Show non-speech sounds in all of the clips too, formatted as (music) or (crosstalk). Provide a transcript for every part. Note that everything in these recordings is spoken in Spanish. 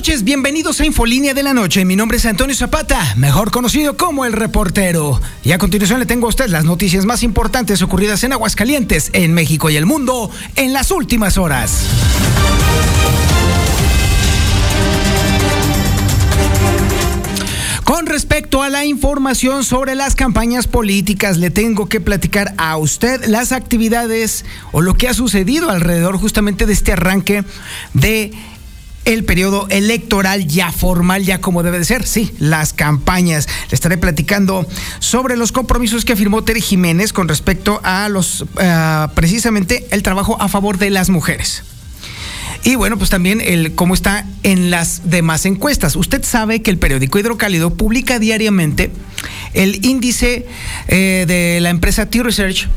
Noches, bienvenidos a Infolínea de la Noche. Mi nombre es Antonio Zapata, mejor conocido como el reportero. Y a continuación le tengo a usted las noticias más importantes ocurridas en Aguascalientes, en México y el mundo en las últimas horas. Con respecto a la información sobre las campañas políticas, le tengo que platicar a usted las actividades o lo que ha sucedido alrededor justamente de este arranque de el periodo electoral ya formal, ya como debe de ser, sí, las campañas. Le estaré platicando sobre los compromisos que firmó Terry Jiménez con respecto a los, uh, precisamente, el trabajo a favor de las mujeres. Y bueno, pues también el cómo está en las demás encuestas. Usted sabe que el periódico Hidrocálido publica diariamente el índice eh, de la empresa T-Research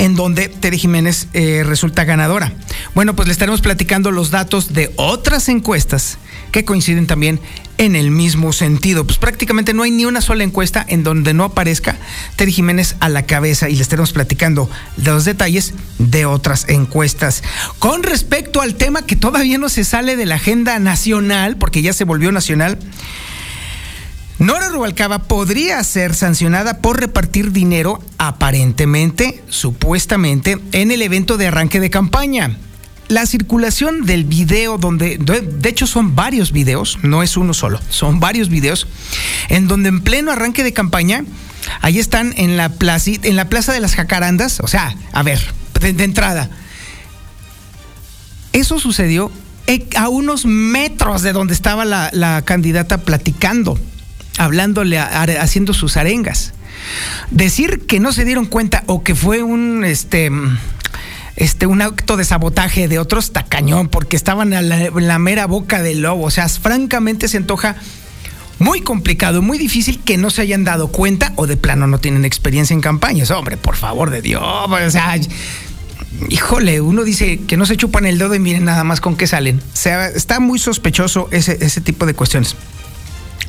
en donde Tere Jiménez eh, resulta ganadora. Bueno, pues le estaremos platicando los datos de otras encuestas que coinciden también en el mismo sentido. Pues prácticamente no hay ni una sola encuesta en donde no aparezca Tere Jiménez a la cabeza y le estaremos platicando los detalles de otras encuestas. Con respecto al tema que todavía no se sale de la agenda nacional, porque ya se volvió nacional, Nora Rubalcaba podría ser sancionada por repartir dinero aparentemente, supuestamente, en el evento de arranque de campaña. La circulación del video, donde de hecho son varios videos, no es uno solo, son varios videos, en donde en pleno arranque de campaña, ahí están en la plaza, en la plaza de las jacarandas, o sea, a ver, de, entrada, eso sucedió a unos metros de donde estaba la candidata platicando hablándole, haciendo sus arengas. Decir que no se dieron cuenta o que fue un este este, un acto de sabotaje de otros tacañón porque estaban en la mera boca del lobo. O sea, francamente se antoja muy complicado, muy difícil que no se hayan dado cuenta o de plano no tienen experiencia en campañas. Hombre, por favor de Dios. O sea, híjole, uno dice que no se chupan el dedo y miren nada más con qué salen. O sea, está muy sospechoso ese, ese tipo de cuestiones.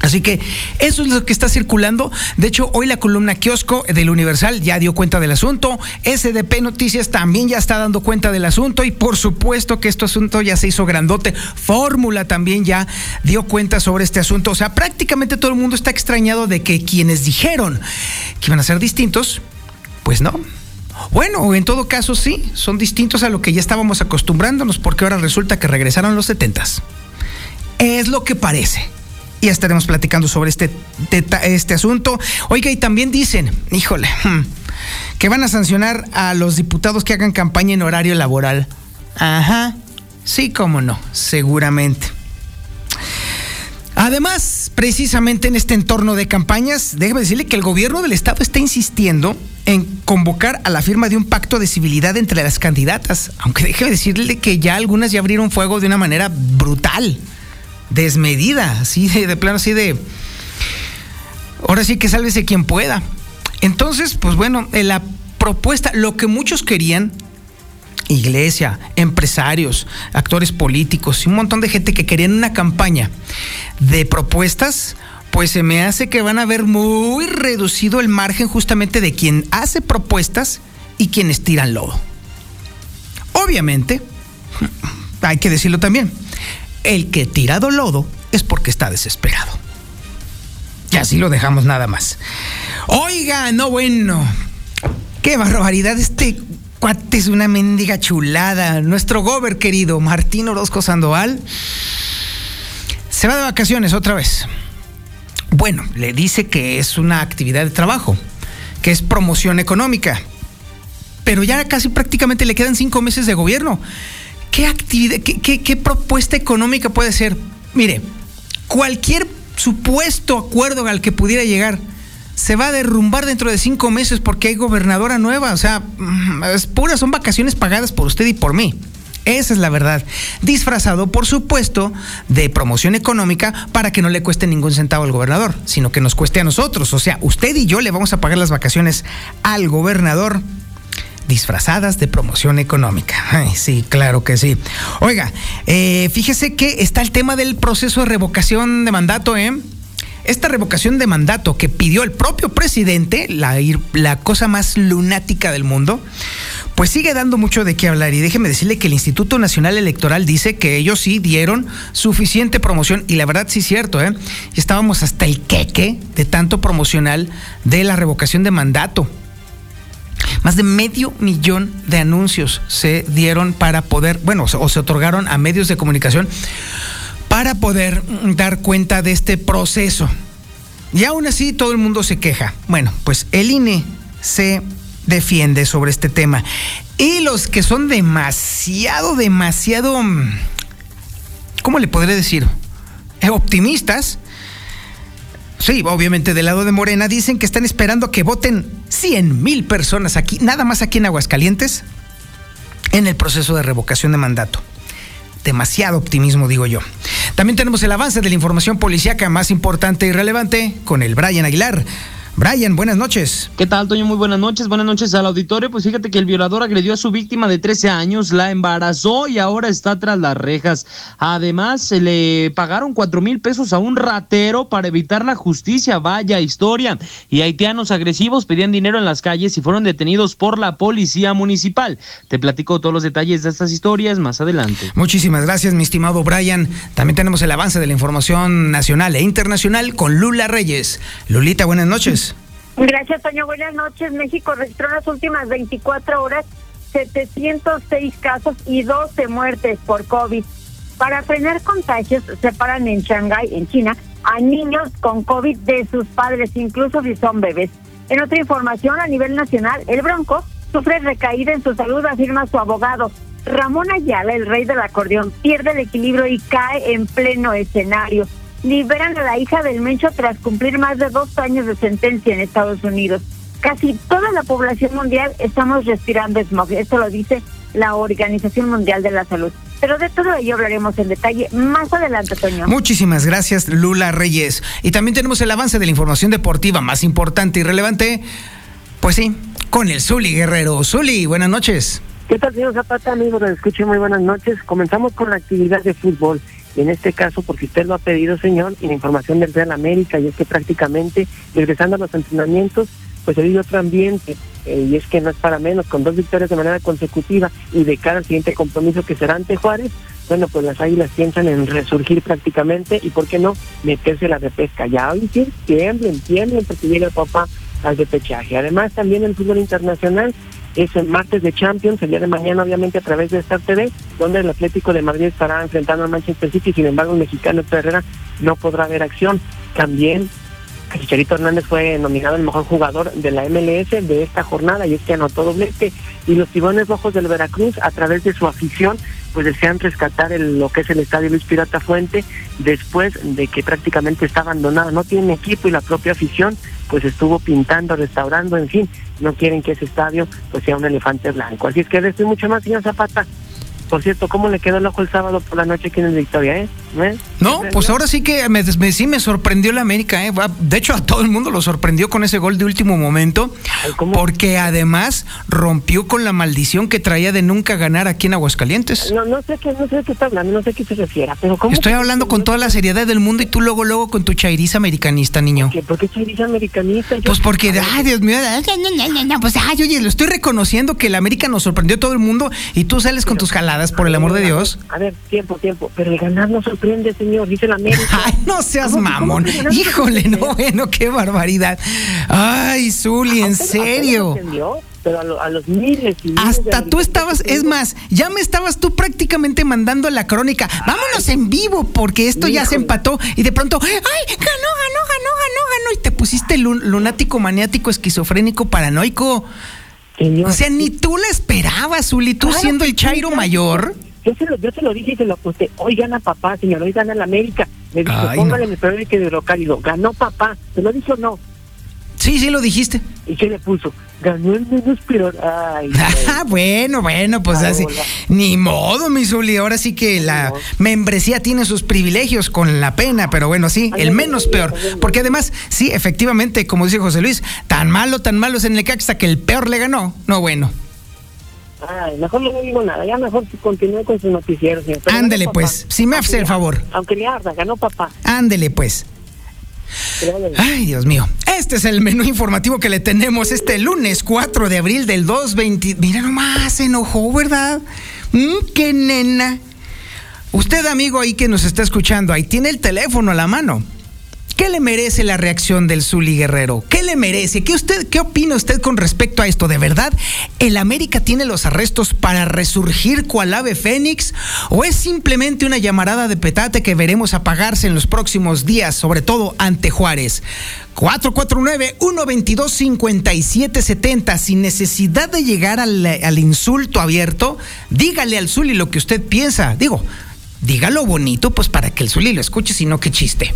Así que eso es lo que está circulando. De hecho, hoy la columna Kiosco del Universal ya dio cuenta del asunto. SDP Noticias también ya está dando cuenta del asunto. Y por supuesto que este asunto ya se hizo grandote. Fórmula también ya dio cuenta sobre este asunto. O sea, prácticamente todo el mundo está extrañado de que quienes dijeron que iban a ser distintos, pues no. Bueno, en todo caso sí, son distintos a lo que ya estábamos acostumbrándonos porque ahora resulta que regresaron los setentas. Es lo que parece y estaremos platicando sobre este, este asunto. Oiga, y también dicen, híjole, hmm, que van a sancionar a los diputados que hagan campaña en horario laboral. Ajá, sí, cómo no, seguramente. Además, precisamente en este entorno de campañas, déjeme decirle que el gobierno del estado está insistiendo en convocar a la firma de un pacto de civilidad entre las candidatas, aunque déjeme decirle que ya algunas ya abrieron fuego de una manera brutal desmedida, así de, de, plano, así de. Ahora sí que sálvese quien pueda. Entonces, pues bueno, la propuesta, lo que muchos querían, iglesia, empresarios, actores políticos y un montón de gente que querían una campaña de propuestas, pues se me hace que van a ver muy reducido el margen justamente de quien hace propuestas y quienes tiran lodo. Obviamente, hay que decirlo también, el que tirado lodo es porque está desesperado. Y así lo dejamos nada más. Oiga, no bueno. Qué barbaridad. Este cuate es una mendiga chulada. Nuestro gober querido, Martín Orozco Sandoval, se va de vacaciones otra vez. Bueno, le dice que es una actividad de trabajo, que es promoción económica. Pero ya casi prácticamente le quedan cinco meses de gobierno. ¿Qué actividad, qué, qué, qué, propuesta económica puede ser? Mire, cualquier supuesto acuerdo al que pudiera llegar se va a derrumbar dentro de cinco meses porque hay gobernadora nueva. O sea, mm, es son vacaciones pagadas por usted y por mí. Esa es la verdad. Disfrazado, por supuesto, de promoción económica para que no le cueste ningún centavo al gobernador, sino que nos cueste a nosotros. O sea, usted y yo le vamos a pagar las vacaciones al gobernador disfrazadas de promoción económica. Ay, sí, claro que sí. Oiga, eh, fíjese que está el tema del proceso de revocación de mandato, ¿eh? Esta revocación de mandato que pidió el propio presidente, la, la cosa más lunática del mundo, pues sigue dando mucho de qué hablar. Y déjeme decirle que el Instituto Nacional Electoral dice que ellos sí dieron suficiente promoción. Y la verdad sí es cierto, ¿eh? Estábamos hasta el queque de tanto promocional de la revocación de mandato. Más de medio millón de anuncios se dieron para poder, bueno, o se otorgaron a medios de comunicación para poder dar cuenta de este proceso. Y aún así todo el mundo se queja. Bueno, pues el INE se defiende sobre este tema. Y los que son demasiado, demasiado, ¿cómo le podré decir? Eh, optimistas. Sí, obviamente del lado de Morena dicen que están esperando que voten 100 mil personas aquí, nada más aquí en Aguascalientes, en el proceso de revocación de mandato. Demasiado optimismo, digo yo. También tenemos el avance de la información policíaca más importante y relevante con el Brian Aguilar. Brian, buenas noches. ¿Qué tal, Toño? Muy buenas noches. Buenas noches al auditorio. Pues fíjate que el violador agredió a su víctima de 13 años, la embarazó y ahora está tras las rejas. Además, se le pagaron cuatro mil pesos a un ratero para evitar la justicia. Vaya historia. Y haitianos agresivos pedían dinero en las calles y fueron detenidos por la policía municipal. Te platico todos los detalles de estas historias más adelante. Muchísimas gracias, mi estimado Brian. También tenemos el avance de la información nacional e internacional con Lula Reyes. Lulita, buenas noches. Gracias, Toño. Buenas noches. México registró en las últimas 24 horas 706 casos y 12 muertes por COVID. Para frenar contagios, separan en Shanghái, en China, a niños con COVID de sus padres, incluso si son bebés. En otra información, a nivel nacional, el Bronco sufre recaída en su salud, afirma su abogado. Ramón Ayala, el rey del acordeón, pierde el equilibrio y cae en pleno escenario liberan a la hija del Mencho tras cumplir más de dos años de sentencia en Estados Unidos. Casi toda la población mundial estamos respirando smog. Esto lo dice la Organización Mundial de la Salud. Pero de todo ello hablaremos en detalle más adelante, Toño. Muchísimas gracias, Lula Reyes. Y también tenemos el avance de la información deportiva más importante y relevante. Pues sí, con el Zuli Guerrero. Zuli, buenas noches. ¿Qué tal, señor Zapata, amigos? Escuchen, muy buenas noches. Comenzamos con la actividad de fútbol en este caso porque usted lo ha pedido, señor, y la información del Real América, y es que prácticamente, regresando a los entrenamientos, pues se vive otro ambiente, eh, y es que no es para menos, con dos victorias de manera consecutiva y de cara al siguiente compromiso que será ante Juárez, bueno, pues las águilas piensan en resurgir prácticamente y, ¿por qué no?, meterse la repesca. Ya hoy sí, tiemblen, tiemblen, porque llega el papá al repechaje. Además, también el fútbol internacional, es el martes de Champions, el día de mañana obviamente a través de Star TV, donde el Atlético de Madrid estará enfrentando a Manchester City, sin embargo el mexicano Herrera no podrá haber acción. También Chicharito Hernández fue nominado el mejor jugador de la MLS de esta jornada y es que anotó doblete y los tibones rojos del Veracruz a través de su afición pues desean rescatar el, lo que es el estadio Luis Pirata Fuente después de que prácticamente está abandonado, no tiene equipo y la propia afición pues estuvo pintando, restaurando, en fin, no quieren que ese estadio pues sea un elefante blanco. Así es que de esto mucho más, señor Zapata. Por cierto, ¿cómo le quedó el ojo el sábado por la noche aquí en Victoria, eh? ¿Eh? No, pues ahora sí que me, sí me sorprendió la América, ¿eh? De hecho, a todo el mundo lo sorprendió con ese gol de último momento, porque además rompió con la maldición que traía de nunca ganar aquí en Aguascalientes. No, no sé qué, no sé de qué está hablando, no sé qué se refiere, pero ¿cómo? Estoy hablando con toda la seriedad del mundo y tú luego, luego con tu chairiza americanista, niño. ¿Por qué, ¿Por qué chairiza americanista? Pues porque, ay, Dios mío, pues, ay, oye, lo estoy reconociendo que la América nos sorprendió a todo el mundo y tú sales con tus jaladas, por el amor de Dios. A ver, tiempo, tiempo. Pero el ganar no sorprende, señor, dice la América. (laughs) Ay, no seas mamón. Híjole, no, bueno, qué barbaridad. Ay, Zuli, en serio. pero a, los miles y miles Hasta tú estabas, es más, ya me estabas tú prácticamente mandando la crónica. Vámonos en vivo porque esto ya se empató y de pronto, ¡ay! Ganó, ganó, ganó, ganó, ganó. Y te pusiste lunático, maniático, esquizofrénico, paranoico. O sea, ni tú la esperabas, Zuli, tú siendo el Chairo mayor. Yo se, lo, yo se lo dije y se lo aposté. Hoy gana papá, señor, hoy gana la América. Me dijo, póngale no. mi periódico de local. Y ganó papá. ¿Se lo dijo o no? Sí, sí, lo dijiste. ¿Y qué le puso? Ganó el menos peor. Ay, (laughs) Ah, bueno, bueno, pues así. hola. Ni modo, mi Zuli. Ahora sí que la membresía tiene sus privilegios con la pena, pero bueno, sí, el menos peor. Porque además, sí, efectivamente, como dice José Luis, tan malo, tan malo es en el Caxa que el peor le ganó. No, bueno. Ay, mejor no le digo nada, ya mejor continúe con su noticiero, señor. Pero Ándele, pues, si me hace el favor. Aunque le arda, ganó papá. Ándele, pues. Que le vaya bien. Ay, Dios mío. Este es el menú informativo que le tenemos este lunes 4 de abril del 220. Mira nomás, se enojó, ¿verdad? Mm, qué nena. Usted, amigo ahí que nos está escuchando, ahí tiene el teléfono a la mano. ¿Qué le merece la reacción del Zuli Guerrero? ¿Qué le merece? ¿Qué, usted, ¿Qué opina usted con respecto a esto? ¿De verdad el América tiene los arrestos para resurgir cual ave fénix? ¿O es simplemente una llamarada de petate que veremos apagarse en los próximos días, sobre todo ante Juárez? 449-122-5770. Sin necesidad de llegar al, al insulto abierto, dígale al Zuli lo que usted piensa. Digo, dígalo bonito, pues para que el Zuli lo escuche, sino que chiste.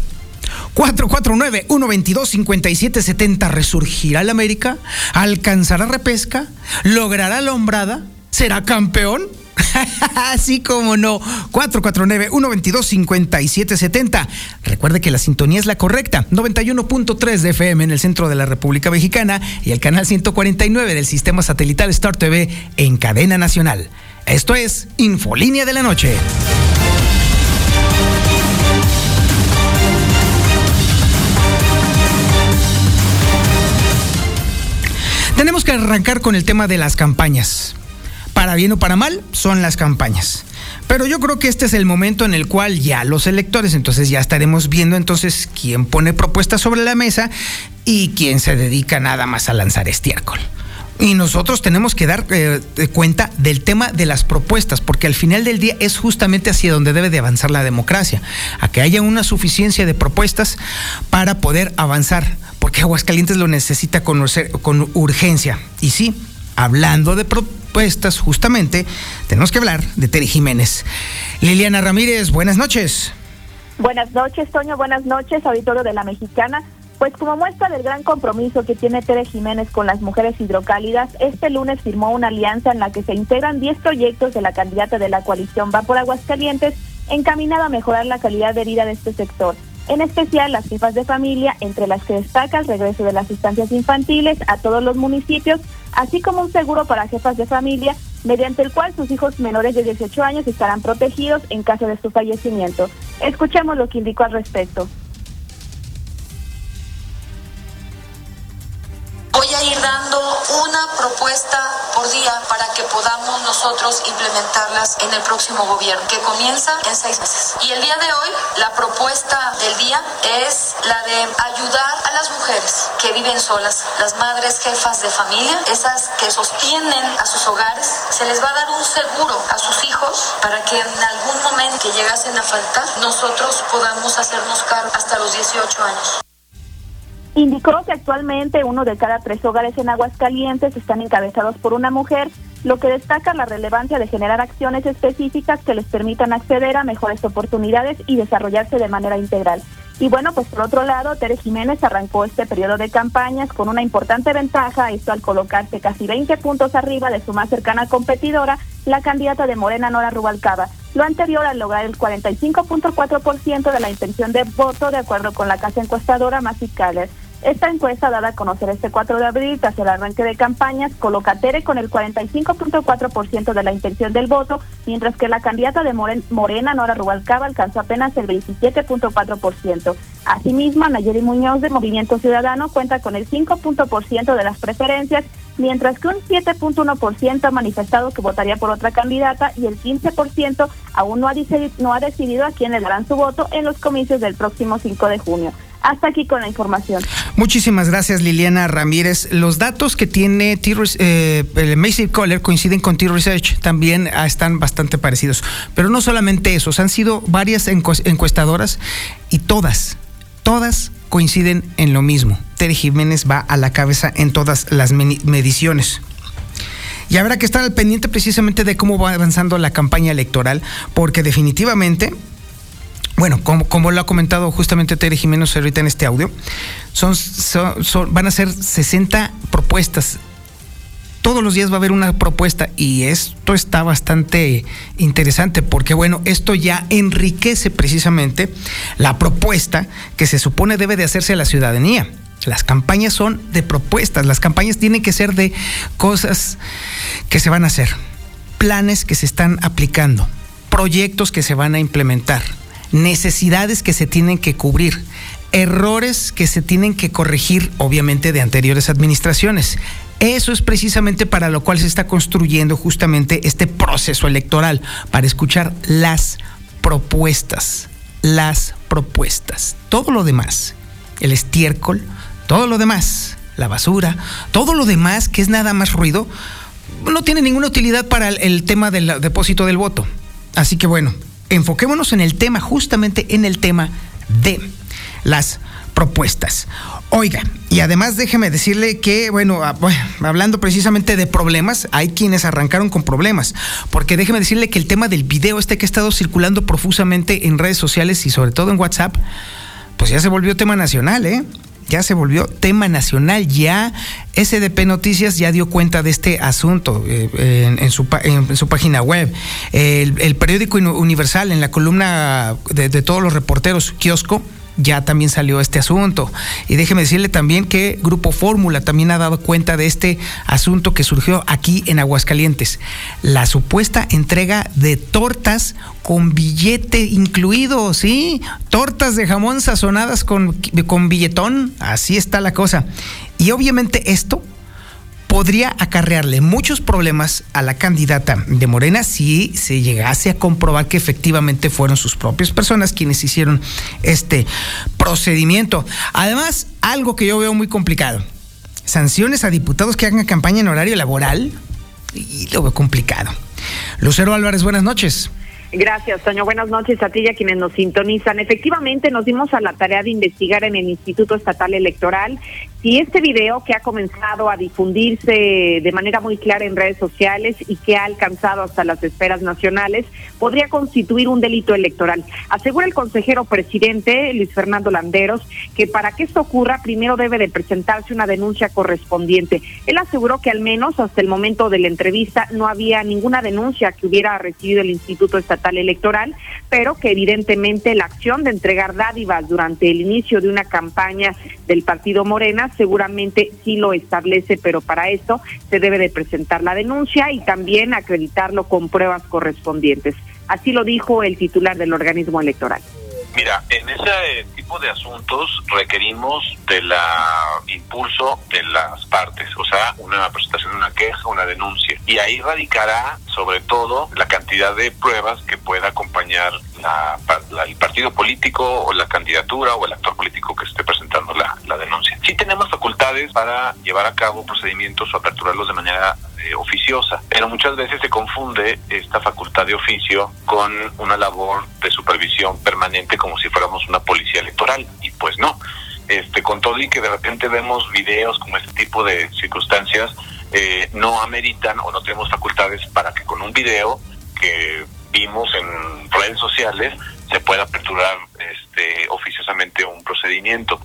449-122-5770. ¿Resurgirá el América? ¿Alcanzará repesca? ¿Logrará la hombrada? ¿Será campeón? (laughs) Así como no. 449-122-5770. Recuerde que la sintonía es la correcta. 91.3 de FM en el centro de la República Mexicana y el canal 149 del sistema satelital Star TV en cadena nacional. Esto es Infolínea de la Noche. Tenemos que arrancar con el tema de las campañas. Para bien o para mal, son las campañas. Pero yo creo que este es el momento en el cual ya los electores, entonces ya estaremos viendo entonces quién pone propuestas sobre la mesa y quién se dedica nada más a lanzar estiércol. Y nosotros tenemos que dar eh, cuenta del tema de las propuestas, porque al final del día es justamente hacia donde debe de avanzar la democracia, a que haya una suficiencia de propuestas para poder avanzar, porque Aguascalientes lo necesita conocer con urgencia. Y sí, hablando de propuestas, justamente, tenemos que hablar de Tere Jiménez. Liliana Ramírez, buenas noches. Buenas noches, Toño. Buenas noches, auditorio de la Mexicana. Pues como muestra del gran compromiso que tiene Tere Jiménez con las mujeres hidrocálidas, este lunes firmó una alianza en la que se integran 10 proyectos de la candidata de la coalición Va por Aguascalientes, encaminada a mejorar la calidad de vida de este sector. En especial las jefas de familia, entre las que destaca el regreso de las instancias infantiles a todos los municipios, así como un seguro para jefas de familia, mediante el cual sus hijos menores de 18 años estarán protegidos en caso de su fallecimiento. Escuchemos lo que indicó al respecto. Voy a ir dando una propuesta por día para que podamos nosotros implementarlas en el próximo gobierno, que comienza en seis meses. Y el día de hoy, la propuesta es la de ayudar a las mujeres que viven solas, las madres jefas de familia, esas que sostienen a sus hogares, se les va a dar un seguro a sus hijos para que en algún momento que llegasen a faltar, nosotros podamos hacernos cargo hasta los 18 años. Indicó que actualmente uno de cada tres hogares en Aguascalientes están encabezados por una mujer, lo que destaca la relevancia de generar acciones específicas que les permitan acceder a mejores oportunidades y desarrollarse de manera integral. Y bueno, pues por otro lado, Tere Jiménez arrancó este periodo de campañas con una importante ventaja, esto al colocarse casi 20 puntos arriba de su más cercana competidora, la candidata de Morena Nora Rubalcaba. Lo anterior al lograr el 45.4% de la intención de voto de acuerdo con la casa encuestadora Massive Caller. Esta encuesta dada a conocer este 4 de abril tras el arranque de campañas coloca a Tere con el 45.4% de la intención del voto, mientras que la candidata de Moren- Morena, Nora Rubalcaba, alcanzó apenas el 27.4%. Asimismo, Nayeli Muñoz de Movimiento Ciudadano cuenta con el 5% de las preferencias, mientras que un 7.1% ha manifestado que votaría por otra candidata y el 15% aún no ha, no ha decidido a quién le darán su voto en los comicios del próximo 5 de junio. Hasta aquí con la información. Muchísimas gracias, Liliana Ramírez. Los datos que tiene T eh, el Macy Caller coinciden con T-Research, también ah, están bastante parecidos. Pero no solamente esos, han sido varias encu- encuestadoras y todas, todas coinciden en lo mismo. Tere Jiménez va a la cabeza en todas las mediciones. Y habrá que estar al pendiente precisamente de cómo va avanzando la campaña electoral, porque definitivamente bueno, como, como lo ha comentado justamente Tere Jiménez ahorita en este audio, son, son, van a ser 60 propuestas. Todos los días va a haber una propuesta y esto está bastante interesante porque, bueno, esto ya enriquece precisamente la propuesta que se supone debe de hacerse a la ciudadanía. Las campañas son de propuestas, las campañas tienen que ser de cosas que se van a hacer, planes que se están aplicando, proyectos que se van a implementar necesidades que se tienen que cubrir, errores que se tienen que corregir, obviamente, de anteriores administraciones. Eso es precisamente para lo cual se está construyendo justamente este proceso electoral, para escuchar las propuestas, las propuestas. Todo lo demás, el estiércol, todo lo demás, la basura, todo lo demás que es nada más ruido, no tiene ninguna utilidad para el, tema del depósito del voto. Así que bueno, enfoquémonos en el tema, justamente en el tema de las propuestas. Oiga, y además déjeme decirle que, bueno, ah, hablando precisamente de problemas, hay quienes arrancaron con problemas, porque déjeme decirle que el tema del video este que ha estado circulando profusamente en redes sociales y sobre todo en WhatsApp, pues ya se volvió tema nacional, ¿eh? Ya se volvió tema nacional, ya SDP Noticias ya dio cuenta de este asunto eh, en, su, página web. El, periódico Universal, en la columna de, de todos los reporteros, Kiosco, ya también salió este asunto. Y déjeme decirle también que Grupo Fórmula también ha dado cuenta de este asunto que surgió aquí en Aguascalientes. La supuesta entrega de tortas con billete incluido, ¿sí? Tortas de jamón sazonadas con, con billetón, así está la cosa. Y obviamente esto podría acarrearle muchos problemas a la candidata de Morena si se llegase a comprobar que efectivamente fueron sus propias personas quienes hicieron este procedimiento. Además, algo que yo veo muy complicado, sanciones a diputados que hagan campaña en horario laboral, y lo veo complicado. Lucero Álvarez, buenas noches. Gracias, Toño. Buenas noches a ti y a quienes nos sintonizan. Efectivamente, nos dimos a la tarea de investigar en el Instituto Estatal Electoral si este video que ha comenzado a difundirse de manera muy clara en redes sociales y que ha alcanzado hasta las esferas nacionales podría constituir un delito electoral. Asegura el consejero presidente Luis Fernando Landeros que para que esto ocurra primero debe de presentarse una denuncia correspondiente. Él aseguró que al menos hasta el momento de la entrevista no había ninguna denuncia que hubiera recibido el Instituto Estatal Electoral, pero que evidentemente la acción de entregar dádivas durante el inicio de una campaña del partido Morena seguramente sí lo establece, pero para esto se debe de presentar la denuncia y también acreditarlo con pruebas correspondientes. Así lo dijo el titular del organismo electoral. Mira, en ese tipo de asuntos requerimos del impulso de las partes, o sea, una presentación de una queja, una denuncia. Y ahí radicará sobre todo la cantidad de pruebas que pueda acompañar el partido político o la candidatura o el actor político que esté presentando la, la denuncia. Sí tenemos facultades para llevar a cabo procedimientos o aperturarlos de manera eh, oficiosa, pero muchas veces se confunde esta facultad de oficio con una labor de supervisión permanente como si fuéramos una policía electoral y pues no. Este, con todo y que de repente vemos videos como este tipo de circunstancias, eh, no ameritan o no tenemos facultades para que con un video que vimos en redes sociales se pueda aperturar este, oficiosamente un procedimiento.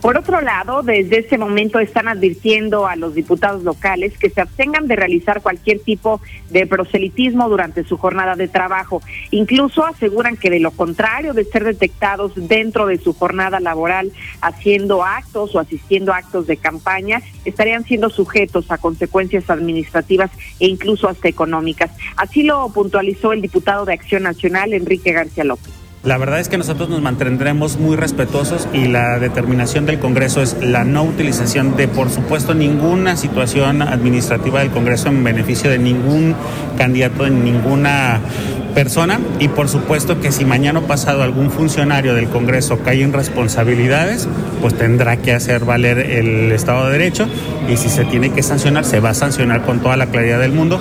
Por otro lado, desde ese momento están advirtiendo a los diputados locales que se abstengan de realizar cualquier tipo de proselitismo durante su jornada de trabajo. Incluso aseguran que de lo contrario de ser detectados dentro de su jornada laboral haciendo actos o asistiendo a actos de campaña, estarían siendo sujetos a consecuencias administrativas e incluso hasta económicas. Así lo puntualizó el diputado de Acción Nacional, Enrique García López. La verdad es que nosotros nos mantendremos muy respetuosos y la determinación del Congreso es la no utilización de, por supuesto, ninguna situación administrativa del Congreso en beneficio de ningún candidato, de ninguna persona. Y por supuesto que si mañana pasado algún funcionario del Congreso cae en responsabilidades, pues tendrá que hacer valer el Estado de Derecho. Y si se tiene que sancionar, se va a sancionar con toda la claridad del mundo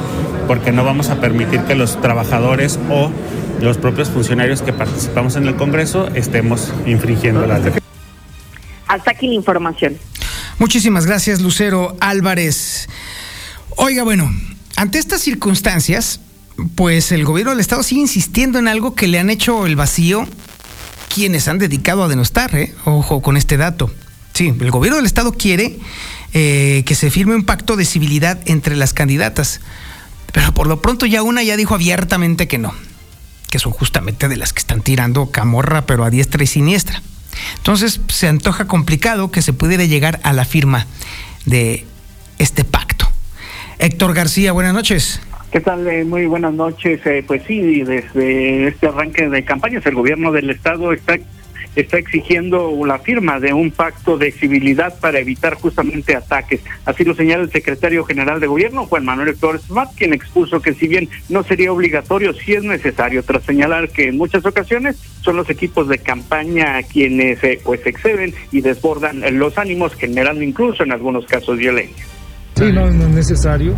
porque no vamos a permitir que los trabajadores o los propios funcionarios que participamos en el Congreso estemos infringiendo las leyes. Hasta aquí la información. Muchísimas gracias, Lucero Álvarez. Oiga, bueno, ante estas circunstancias, pues el gobierno del estado sigue insistiendo en algo que le han hecho el vacío quienes han dedicado a denostar, ¿eh? ojo con este dato. Sí, el gobierno del estado quiere eh, que se firme un pacto de civilidad entre las candidatas, pero por lo pronto ya una ya dijo abiertamente que no, que son justamente de las que están tirando camorra, pero a diestra y siniestra. Entonces se antoja complicado que se pudiera llegar a la firma de este pacto. Héctor García, buenas noches. ¿Qué tal? Eh, muy buenas noches. Eh, pues sí, desde este arranque de campañas, el gobierno del estado está está exigiendo la firma de un pacto de civilidad para evitar justamente ataques. Así lo señala el secretario general de gobierno, Juan Manuel Flores Smart, quien expuso que si bien no sería obligatorio, sí es necesario, tras señalar que en muchas ocasiones son los equipos de campaña quienes eh, pues exceden y desbordan los ánimos, generando incluso en algunos casos violencia. Sí, no, no es necesario,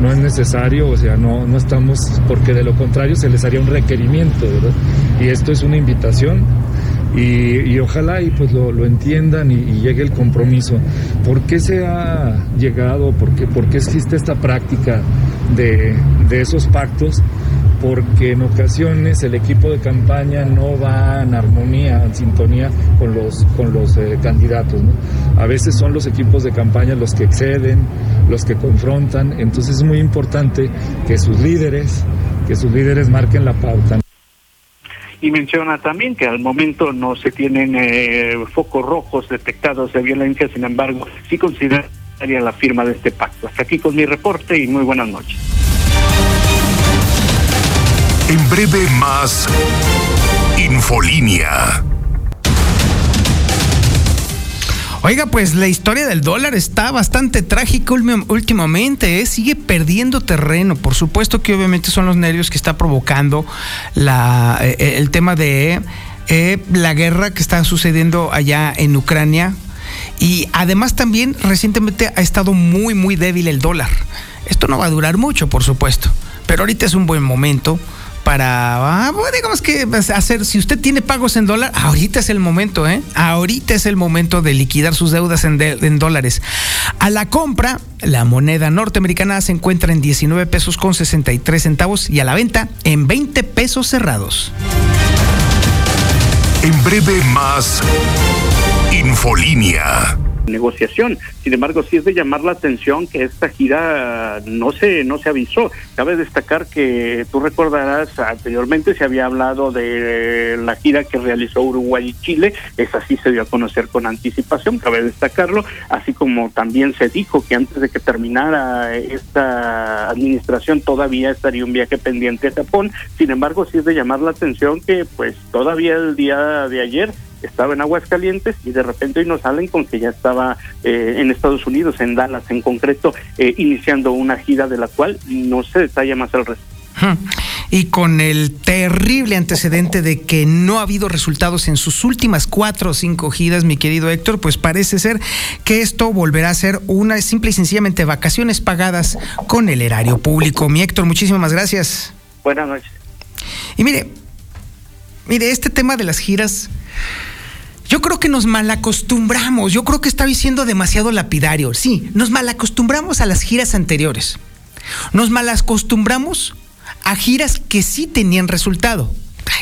no es necesario, o sea, no, no estamos, porque de lo contrario se les haría un requerimiento, ¿verdad? Y esto es una invitación y, ojalá y pues lo, entiendan y, llegue el compromiso. ¿Por qué se ha llegado, por qué, por qué existe esta práctica de, de esos pactos? porque en ocasiones el equipo de campaña no va en armonía, en sintonía con los, con los eh, candidatos. A veces son los equipos de campaña los que exceden, los que confrontan, entonces es muy importante que sus líderes, que sus líderes marquen la pauta y menciona también que al momento no se tienen eh, focos rojos detectados de violencia, sin embargo, sí consideraría la firma de este pacto. Hasta aquí con mi reporte y muy buenas noches. En breve más Infolínea. Oiga, pues la historia del dólar está bastante trágica últimamente, ¿eh? sigue perdiendo terreno. Por supuesto que obviamente son los nervios que está provocando eh, eh, el tema de la guerra que está sucediendo allá en Ucrania. Y además también recientemente ha estado muy, muy débil el dólar. Esto no va a durar mucho, por supuesto, pero ahorita es un buen momento para, ah, digamos que pues, hacer, si usted tiene pagos en dólar, ahorita es el momento, ¿eh? Ahorita es el momento de liquidar sus deudas en, en dólares. A la compra, la moneda norteamericana se encuentra en 19 pesos con 63 centavos y a la venta en 20 pesos cerrados. En breve más Infolínea negociación. Sin embargo, sí es de llamar la atención que esta gira no se no se avisó. Cabe destacar que tú recordarás anteriormente se había hablado de la gira que realizó Uruguay y Chile, esa sí se dio a conocer con anticipación, cabe destacarlo, así como también se dijo que antes de que terminara esta administración todavía estaría un viaje pendiente a Japón. Sin embargo, sí es de llamar la atención que pues todavía el día de ayer estaba en Aguascalientes y de repente hoy nos salen con que ya estaba eh, en Estados Unidos, en Dallas en concreto, eh, iniciando una gira de la cual no se detalla más el resto. Y con el terrible antecedente de que no ha habido resultados en sus últimas cuatro o cinco giras, mi querido Héctor, pues parece ser que esto volverá a ser una simple y sencillamente vacaciones pagadas con el erario público. Mi Héctor, muchísimas gracias. Buenas noches. Y mire, mire, este tema de las giras yo creo que nos malacostumbramos, yo creo que estaba diciendo demasiado lapidario. Sí, nos malacostumbramos a las giras anteriores. Nos malacostumbramos a giras que sí tenían resultado.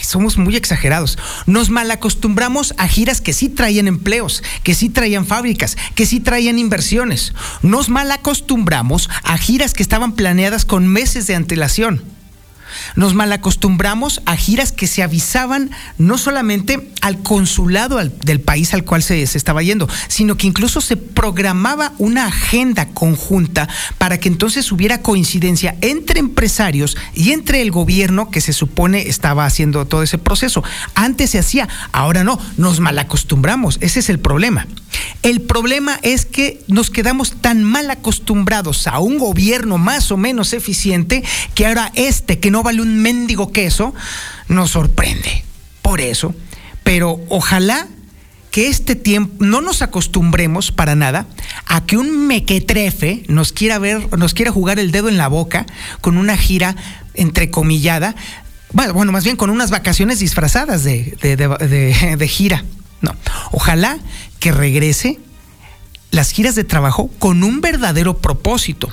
somos muy exagerados. Nos malacostumbramos a giras que sí traían empleos, que sí traían fábricas, que sí traían inversiones. Nos malacostumbramos a giras que estaban planeadas con meses de antelación. Nos malacostumbramos a giras que se avisaban no solamente al consulado del país al cual se, estaba yendo, sino que incluso se programaba una agenda conjunta para que entonces hubiera coincidencia entre empresarios y entre el gobierno que se supone estaba haciendo todo ese proceso. Antes se hacía, ahora no, nos malacostumbramos, ese es el problema. El problema es que nos quedamos tan mal acostumbrados a un gobierno más o menos eficiente que ahora este, que no vale un mendigo queso, nos sorprende. Por eso, pero ojalá que este tiempo no nos acostumbremos para nada a que un mequetrefe nos quiera ver, nos quiera jugar el dedo en la boca con una gira entrecomillada, bueno, más bien con unas vacaciones disfrazadas de, de gira. No, ojalá que regrese las giras de trabajo con un verdadero propósito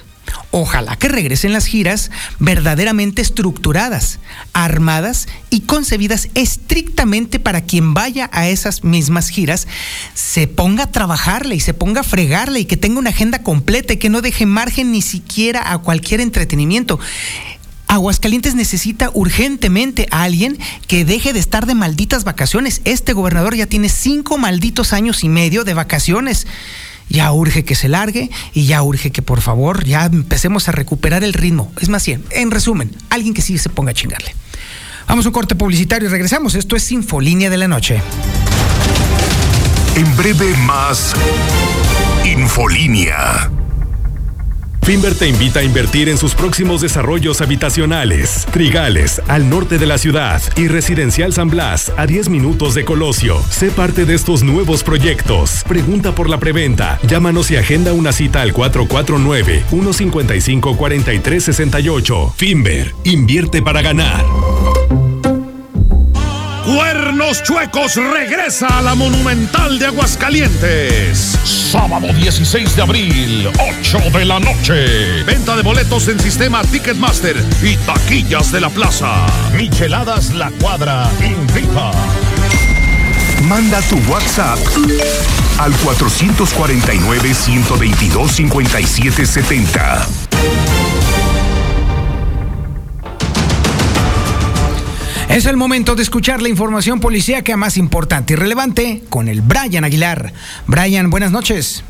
Ojalá que regresen las giras verdaderamente estructuradas, armadas y concebidas estrictamente para quien vaya a esas mismas giras, se ponga a trabajarle y se ponga a fregarle y que tenga una agenda completa y que no deje margen ni siquiera a cualquier entretenimiento. Aguascalientes necesita urgentemente a alguien que deje de estar de malditas vacaciones. Este gobernador ya tiene cinco malditos años y medio de vacaciones. Ya urge que se largue y ya urge que por favor ya empecemos a recuperar el ritmo. Es más bien, en resumen, alguien que sí se ponga a chingarle. Vamos a un corte publicitario y regresamos. Esto es Infolínea de la Noche. En breve más Infolínea. Finver te invita a invertir en sus próximos desarrollos habitacionales. Trigales, al norte de la ciudad, y Residencial San Blas, a 10 minutos de Colosio. Sé parte de estos nuevos proyectos. Pregunta por la preventa. Llámanos y agenda una cita al 449-155-4368. Finver, invierte para ganar. Cuernos Chuecos regresa a la Monumental de Aguascalientes. Sábado 16 de abril, 8 de la noche. Venta de boletos en sistema Ticketmaster y taquillas de la plaza. Micheladas La Cuadra invita. Manda tu WhatsApp al 449-122-5770. Es el momento de escuchar la información policíaca más importante y relevante con el Brian Aguilar. Brian, buenas noches.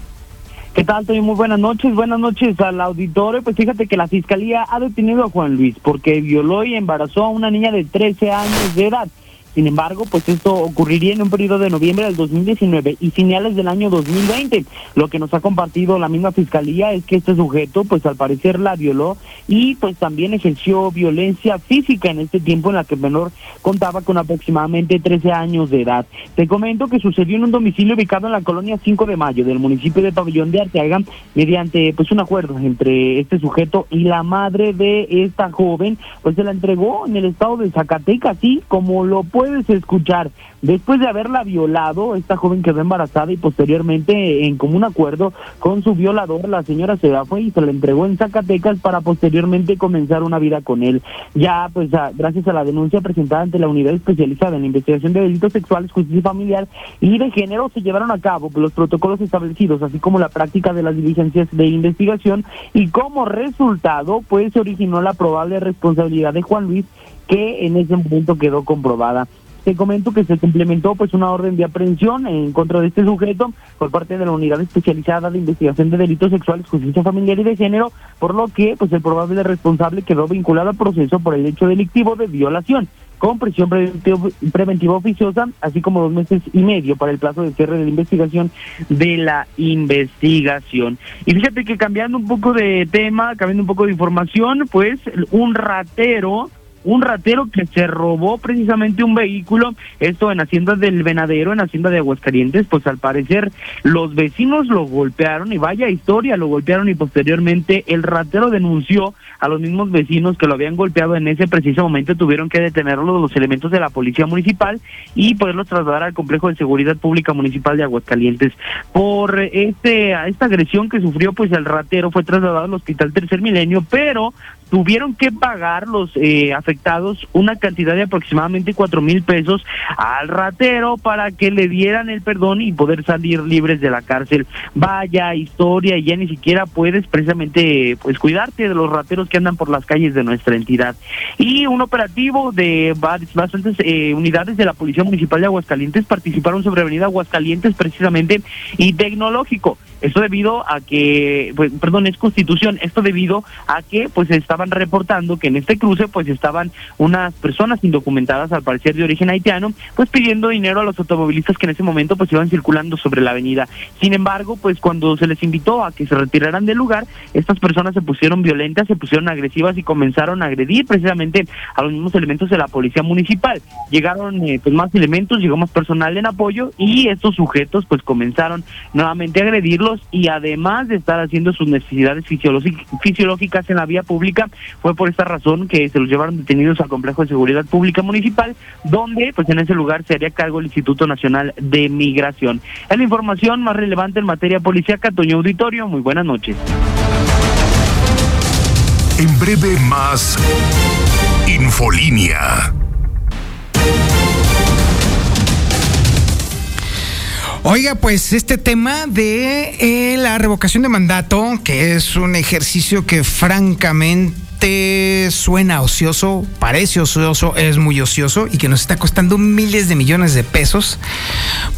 ¿Qué tal, Tony? Muy buenas noches. Buenas noches al auditorio. Pues fíjate que la fiscalía ha detenido a Juan Luis porque violó y embarazó a una niña de 13 años de edad. Sin embargo, pues esto ocurriría en un periodo de noviembre del 2019 y finales del año 2020. Lo que nos ha compartido la misma fiscalía es que este sujeto, pues al parecer la violó y pues también ejerció violencia física en este tiempo en la que el menor contaba con aproximadamente 13 años de edad. Te comento que sucedió en un domicilio ubicado en la colonia 5 de Mayo del municipio de Pabellón de Arteaga mediante pues un acuerdo entre este sujeto y la madre de esta joven, pues se la entregó en el estado de Zacatecas, así como lo puede puedes escuchar. Después de haberla violado, esta joven quedó embarazada y posteriormente, en común acuerdo con su violador, la señora se fue y se la entregó en Zacatecas para posteriormente comenzar una vida con él. Ya, pues, gracias a la denuncia presentada ante la unidad especializada en la investigación de delitos sexuales, justicia familiar y de género, se llevaron a cabo los protocolos establecidos, así como la práctica de las diligencias de investigación y como resultado, pues, se originó la probable responsabilidad de Juan Luis que en ese momento quedó comprobada. Te comento que se complementó pues una orden de aprehensión en contra de este sujeto por parte de la Unidad Especializada de Investigación de Delitos Sexuales, Justicia Familiar y de Género, por lo que pues el probable responsable quedó vinculado al proceso por el hecho delictivo de violación con prisión preventiva oficiosa, así como dos meses y medio para el plazo de cierre de la investigación de la investigación. Y fíjate que cambiando un poco de tema, cambiando un poco de información, pues un ratero un ratero que se robó precisamente un vehículo, esto en Hacienda del Venadero, en Hacienda de Aguascalientes, pues al parecer los vecinos lo golpearon y vaya historia, lo golpearon y posteriormente el ratero denunció a los mismos vecinos que lo habían golpeado en ese preciso momento, tuvieron que detenerlo los elementos de la policía municipal y poderlos trasladar al complejo de seguridad pública municipal de Aguascalientes. Por este esta agresión que sufrió, pues el ratero fue trasladado al hospital Tercer Milenio, pero tuvieron que pagar los eh, afectados una cantidad de aproximadamente cuatro mil pesos al ratero para que le dieran el perdón y poder salir libres de la cárcel. Vaya historia, ya ni siquiera puedes precisamente pues cuidarte de los rateros que andan por las calles de nuestra entidad. Y un operativo de bastantes eh, unidades de la Policía Municipal de Aguascalientes participaron sobre Avenida Aguascalientes precisamente y tecnológico. Esto debido a que, pues, perdón, es constitución, esto debido a que pues estaban reportando que en este cruce pues estaban unas personas indocumentadas, al parecer de origen haitiano, pues pidiendo dinero a los automovilistas que en ese momento pues iban circulando sobre la avenida. Sin embargo, pues cuando se les invitó a que se retiraran del lugar, estas personas se pusieron violentas, se pusieron agresivas y comenzaron a agredir precisamente a los mismos elementos de la policía municipal. Llegaron eh, pues más elementos, llegó más personal en apoyo y estos sujetos pues comenzaron nuevamente a agredirlos y además de estar haciendo sus necesidades fisiológicas en la vía pública, fue por esta razón que se los llevaron detenidos al complejo de seguridad pública municipal, donde pues en ese lugar se haría cargo el Instituto Nacional de Migración. Es la información más relevante en materia policíaca, Toño Auditorio, muy buenas noches. En breve más Infolínea. Oiga, pues este tema de eh, la revocación de mandato, que es un ejercicio que francamente suena ocioso, parece ocioso, es muy ocioso y que nos está costando miles de millones de pesos,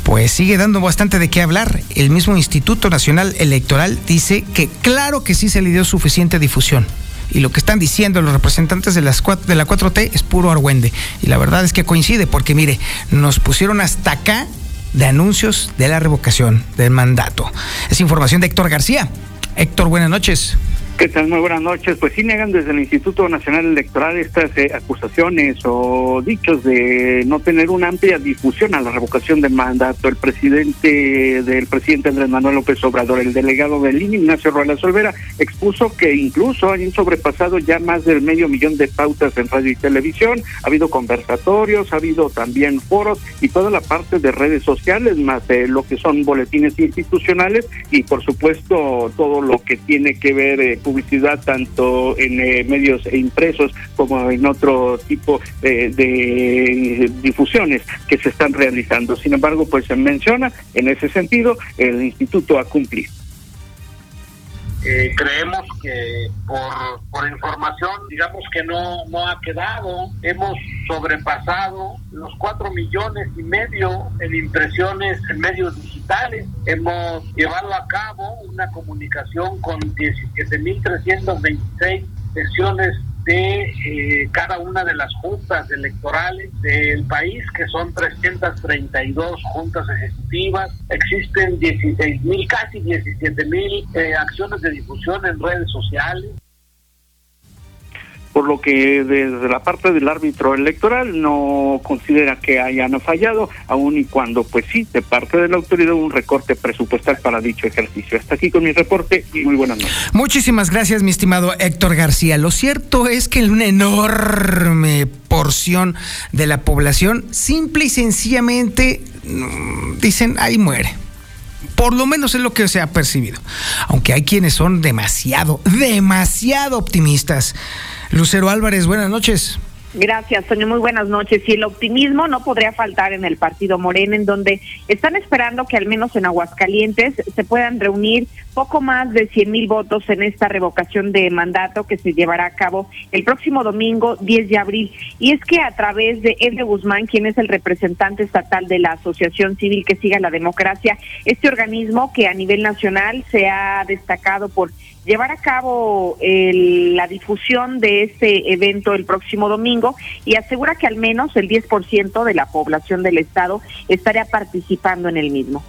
pues sigue dando bastante de qué hablar. El mismo Instituto Nacional Electoral dice que claro que sí se le dio suficiente difusión y lo que están diciendo los representantes de, las, de la 4T es puro argüende. Y la verdad es que coincide, porque mire, nos pusieron hasta acá de anuncios de la revocación del mandato. Es información de Héctor García. Héctor, buenas noches. ¿Qué tal? Muy buenas noches. Pues sí negan desde el Instituto Nacional Electoral estas eh, acusaciones o dichos de no tener una amplia difusión a la revocación de mandato. El presidente del presidente Andrés Manuel López Obrador, el delegado del INE, Ignacio Ruela Solvera, expuso que incluso han sobrepasado ya más del medio millón de pautas en radio y televisión. Ha habido conversatorios, ha habido también foros y toda la parte de redes sociales, más de lo que son boletines institucionales y por supuesto todo lo que tiene que ver eh, publicidad tanto en eh, medios impresos como en otro tipo de difusiones que se están realizando. Sin embargo, pues se menciona en ese sentido el instituto ha cumplido. Eh, creemos que por, por información, digamos que no, no ha quedado, hemos sobrepasado los cuatro millones y medio en impresiones en medios digitales, hemos llevado a cabo una comunicación con 17.326 sesiones de eh, cada una de las juntas electorales del país, que son 332 juntas ejecutivas. Existen 16 mil, casi 17 mil eh, acciones de difusión en redes sociales por lo que desde la parte del árbitro electoral no considera que hayan fallado, aun y cuando, pues sí, de parte de la autoridad un recorte presupuestal para dicho ejercicio. Hasta aquí con mi reporte y muy buenas noches. Muchísimas gracias, mi estimado Héctor García. Lo cierto es que una enorme porción de la población simple y sencillamente mm, dicen, ahí muere. Por lo menos es lo que se ha percibido. Aunque hay quienes son demasiado, demasiado optimistas. Lucero Álvarez, buenas noches. Gracias, Sonia. Muy buenas noches. Y el optimismo no podría faltar en el partido Morena, en donde están esperando que al menos en Aguascalientes se puedan reunir poco más de 100 mil votos en esta revocación de mandato que se llevará a cabo el próximo domingo 10 de abril. Y es que a través de Edre Guzmán, quien es el representante estatal de la Asociación Civil que siga la democracia, este organismo que a nivel nacional se ha destacado por llevar a cabo la difusión de este evento el próximo domingo y asegura que al menos el 10% de la población del estado estaría participando en el mismo.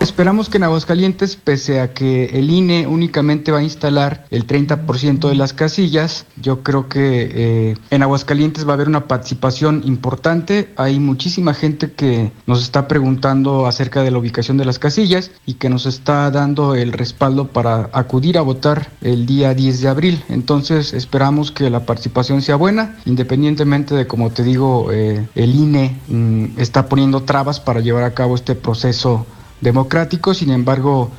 Esperamos que en Aguascalientes, pese a que el INE únicamente va a instalar el 30% de las casillas, yo creo que eh, en Aguascalientes va a haber una participación importante. Hay muchísima gente que nos está preguntando acerca de la ubicación de las casillas y que nos está dando el respaldo para acudir a votar el día 10 de abril. Entonces esperamos que la participación sea buena, independientemente de, como te digo, eh, el INE mm, está poniendo trabas para llevar a cabo este proceso democrático, sin embargo,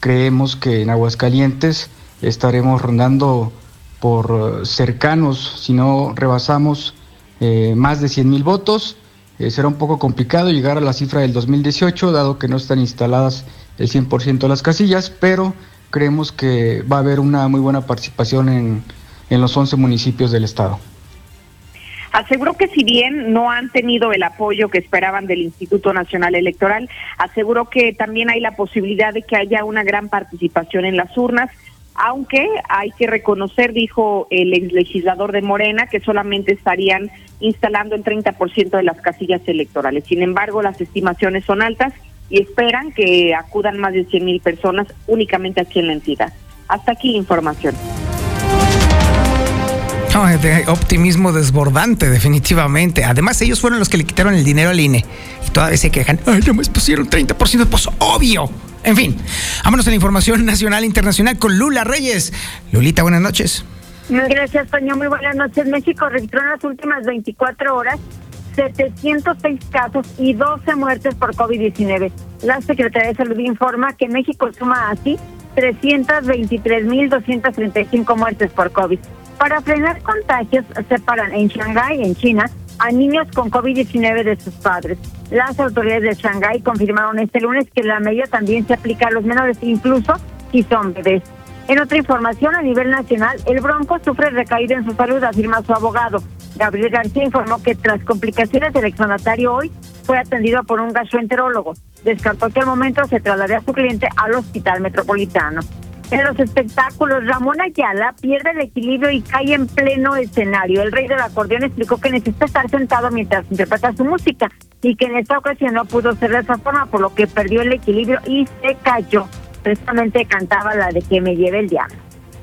creemos que en Aguascalientes estaremos rondando por cercanos, si no rebasamos eh, más de 100 mil votos. Eh, será un poco complicado llegar a la cifra del 2018, dado que no están instaladas el 100% de las casillas, pero creemos que va a haber una muy buena participación en, en los 11 municipios del estado. Aseguró que si bien no han tenido el apoyo que esperaban del Instituto Nacional Electoral, aseguró que también hay la posibilidad de que haya una gran participación en las urnas, aunque hay que reconocer, dijo el ex legislador de Morena, que solamente estarían instalando el 30% de las casillas electorales. Sin embargo, las estimaciones son altas y esperan que acudan más de 100 mil personas únicamente aquí en la entidad. Hasta aquí la información. No, de optimismo desbordante, definitivamente. Además, ellos fueron los que le quitaron el dinero al INE. Y todavía se quejan. Ay, ya me pusieron 30%, pues obvio. En fin, vámonos a la información nacional e internacional con Lula Reyes. Lulita, buenas noches. Gracias, Toño. Muy buenas noches. México registró en las últimas 24 horas 706 casos y 12 muertes por COVID-19. La Secretaría de Salud informa que México suma así 323.235 muertes por COVID. Para frenar contagios, separan en Shanghái, en China, a niños con COVID-19 de sus padres. Las autoridades de Shanghái confirmaron este lunes que la medida también se aplica a los menores, incluso si son bebés. En otra información, a nivel nacional, el Bronco sufre recaída en su salud, afirma su abogado. Gabriel García informó que tras complicaciones del exonatario hoy fue atendido por un gastroenterólogo. Descartó que al momento se traslade a su cliente al hospital metropolitano. En los espectáculos, Ramón Ayala pierde el equilibrio y cae en pleno escenario. El rey del acordeón explicó que necesita estar sentado mientras interpreta su música y que en esta ocasión no pudo ser de esa forma, por lo que perdió el equilibrio y se cayó. Precisamente cantaba la de que me lleve el diablo.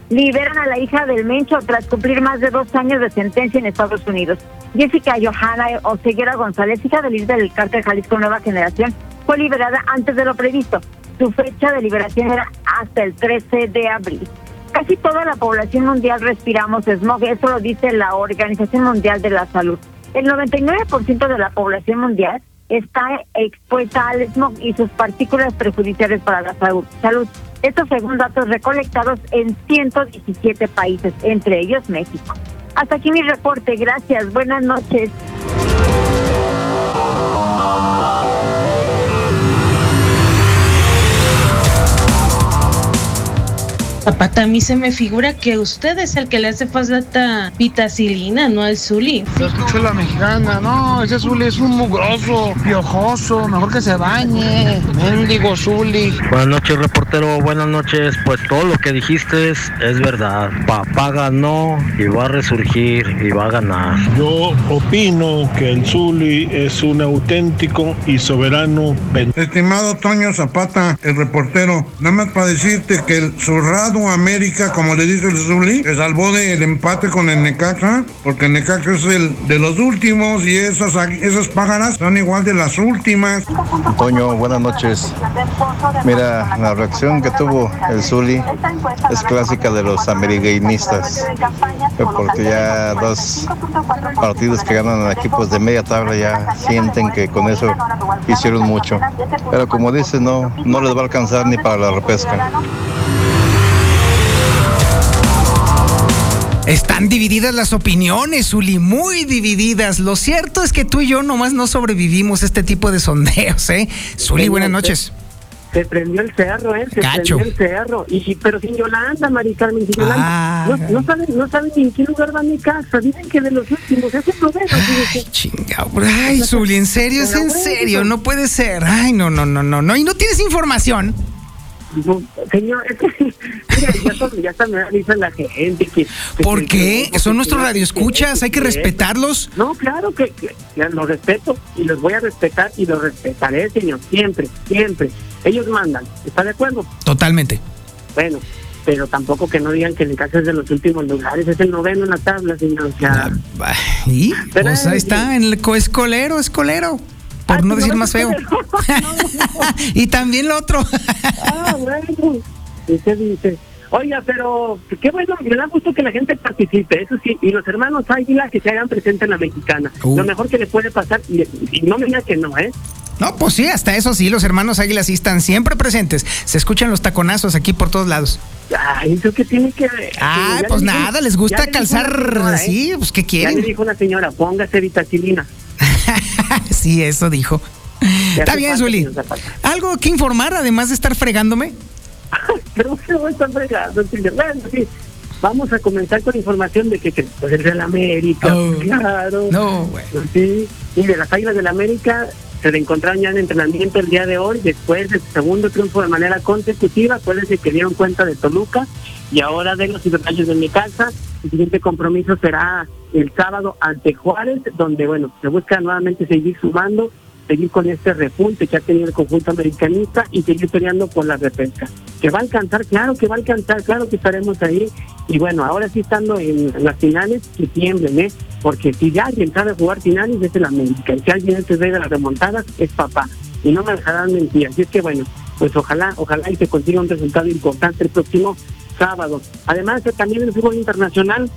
Liberan a la hija del Mencho tras cumplir más de dos años de sentencia en Estados Unidos. Jessica Johanna Oseguera González, hija del líder del cártel Jalisco Nueva Generación, fue liberada antes de lo previsto. Su fecha de liberación era hasta el 13 de abril. Casi toda la población mundial respiramos smog, eso lo dice la Organización Mundial de la Salud. El 99% de la población mundial está expuesta al smog y sus partículas perjudiciales para la salud. Esto según datos recolectados en 117 países, entre ellos México. Hasta aquí mi reporte. Gracias. Buenas noches. Zapata, a mí se me figura que usted es el que le hace falta vitacilina, no al Zuli. Yo escucho la mexicana, no, ese Zuli es un mugroso, piojoso, mejor que se bañe. Mendigo Zuli. Buenas noches, reportero, buenas noches. Pues todo lo que dijiste es, es verdad. Papá ganó y va a resurgir y va a ganar. Yo opino que el Zuli es un auténtico y soberano. Estimado Toño Zapata, el reportero, nada más para decirte que el zurrado América, como le dice el Zuli, se salvó del empate con el Necaxa, porque el Necaxa es el de los últimos y esas, esas pájaras son igual de las últimas. Antonio, buenas noches. Mira, la reacción que tuvo el Zuli es clásica de los americanistas, porque ya dos partidos que ganan equipos de media tabla ya sienten que con eso hicieron mucho. Pero como dice, no, no les va a alcanzar ni para la repesca. Están divididas las opiniones, Uli, muy divididas. Lo cierto es que tú y yo nomás no sobrevivimos este tipo de sondeos, ¿eh? Zuli, buenas noches. Se prendió el cerro, ¿eh? Se prendió el cerro. Y, pero sin Yolanda, Mari Carmen, sin Yolanda. Ah. No, no, saben, no saben ni en qué lugar va mi casa. Dicen que de los últimos. Ese problema. Ay, chingado. Ay, Zuli, en serio, es en serio. No puede ser. Ay, no, no, no, no. no. ¿Y no tienes información? No, señor, es que (laughs) mira, ya, ya está me la gente que, que ¿Por que- qué? que- Son nuestros radioescuchas, hay que respetarlos. No, claro que, los respeto y los voy a respetar y los respetaré, señor, siempre, siempre. Ellos mandan, ¿está de acuerdo? Totalmente. Bueno, pero tampoco que no digan que el caso es de los últimos lugares, es el noveno en la tabla, señor. O sea, ¿Y? Pues ahí está, en el co- es colero, es colero. Por no decir más feo. (laughs) y también lo otro. Ah, bueno. Usted dice, oiga, pero qué bueno, me da gusto que la gente participe, eso sí, y los hermanos Águila que se hagan presente en la mexicana. Uh. Lo mejor que le puede pasar, y, y no me diga que no, ¿eh? No, pues sí, hasta eso sí, los hermanos Águilas sí están siempre presentes. Se escuchan los taconazos aquí por todos lados. Ay, ¿eso qué tiene que ver? Ah, Ya pues dijo- nada, les ya gusta calzar, señora, ¿eh? sí, pues ¿qué Ya quieren? le dijo una señora, póngase vitacilina. (laughs) sí, eso dijo. Ya Está bien, Zuli. ¿Algo que informar además de estar fregándome? (laughs) Pero se voy a estar fregando, señor. Bueno, sí. Vamos a comenzar con información de que, pues, el Real América, claro. No, güey. Sí, y de las Águilas del América se reencontraron ya en entrenamiento el día de hoy, después de su segundo triunfo de manera consecutiva, acuérdense que dieron cuenta de Toluca y ahora de los Ciberrayos de Necaxa. El siguiente compromiso será el sábado ante Juárez, donde, bueno, se busca nuevamente seguir sumando, seguir con este repunte que ha tenido el conjunto americanista y seguir peleando por la repesca. Que va a alcanzar, claro que va a alcanzar, claro que estaremos ahí. Y bueno, ahora sí estando en las finales, que tiemblen, ¿eh? Porque si ya alguien sabe jugar finales es el América. Si alguien antes de las remontadas es papá. Y no me dejarán mentir. Así es que bueno, pues ojalá, ojalá y se consiga un resultado importante el próximo sábado. Además, también el fútbol internacional,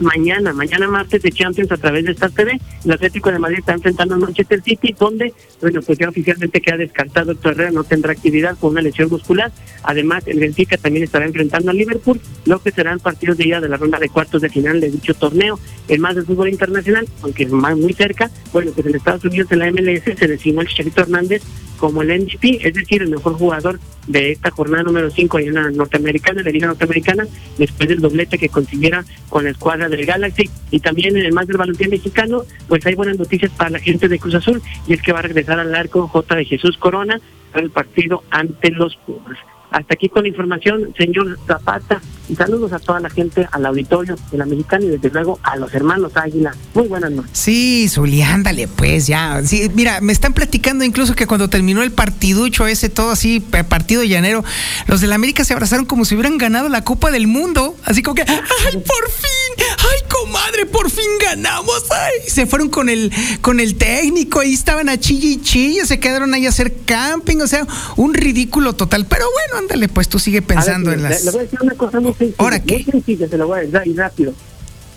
mañana, mañana martes de Champions a través de esta TV. El Atlético de Madrid está enfrentando a Manchester City, donde, bueno, pues ya oficialmente queda descartado Héctor Herrera, no tendrá actividad con una lesión muscular. Además, el Benfica también estará enfrentando a Liverpool, lo que serán partidos de ida de la ronda de cuartos de final de dicho torneo. El más del fútbol internacional, aunque es más muy cerca, bueno, pues en Estados Unidos en la MLS se designó el Chicharito Hernández como el MVP, es decir, el mejor jugador de esta jornada número 5 en la norteamericana, la liga norteamericana, después del doblete que consiguiera con la escuadra del Galaxy y también en el más del balompié mexicano, pues hay buenas noticias para la gente de Cruz Azul y es que va a regresar al arco J de Jesús Corona para el partido ante los Pumas. Hasta aquí con la información, señor Zapata, y saludos a toda la gente, al auditorio de la Mexicana y desde luego a los hermanos Águila. Muy buenas noches. Sí, Zuli, ándale, pues ya. Mira, me están platicando incluso que cuando terminó el partiducho ese, todo así, partido llanero, los de la América se abrazaron como si hubieran ganado la Copa del Mundo. Así como que, ¡ay, por fin! ¡Ay, comadre, por fin ganamos! ¡Ay! Se fueron con el, con el técnico, ahí estaban a chille y chille, se quedaron ahí a hacer camping, o sea, un ridículo total. Pero bueno, ándale, pues tú sigue pensando ver, en las. Le voy a decir una cosa muy sencilla. ¿Ahora Muy sencilla, se lo voy a decir y rápido.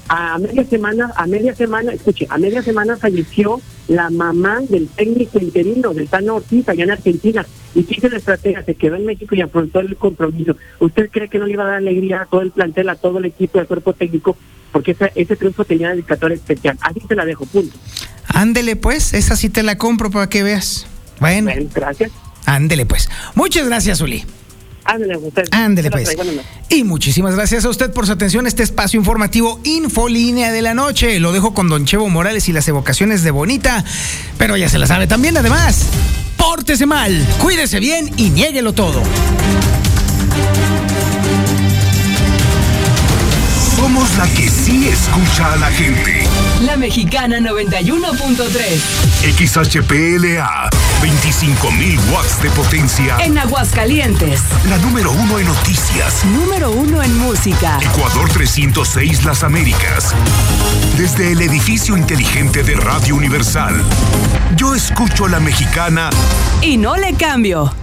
A media semana, a media semana, escuche, a media semana falleció la mamá del técnico interino del Tano Ortiz allá en Argentina. Y quise la estrategia, se quedó en México y afrontó el compromiso. ¿Usted cree que no le iba a dar alegría a todo el plantel, a todo el equipo, al cuerpo técnico? Porque ese, ese triunfo tenía dedicatoria especial. Así se la dejo, punto. Ándele, pues, esa sí te la compro para que veas. Bueno. gracias. Ándele, pues. Muchas gracias, Zuli. Ándale, usted. Ándele, pues. buenas noches. Y muchísimas gracias a usted por su atención a este espacio informativo Infolínea de la Noche. Lo dejo con Don Chevo Morales y las evocaciones de Bonita, pero ya se la sabe también, además. Pórtese mal, cuídese bien y niéguelo todo. Somos la que sí escucha a la gente. La Mexicana 91.3. XHPLA, 25.000 watts de potencia. En Aguascalientes. La número uno en noticias. Número uno en música. Ecuador 306 Las Américas. Desde el edificio inteligente de Radio Universal. Yo escucho a la mexicana Y no le cambio.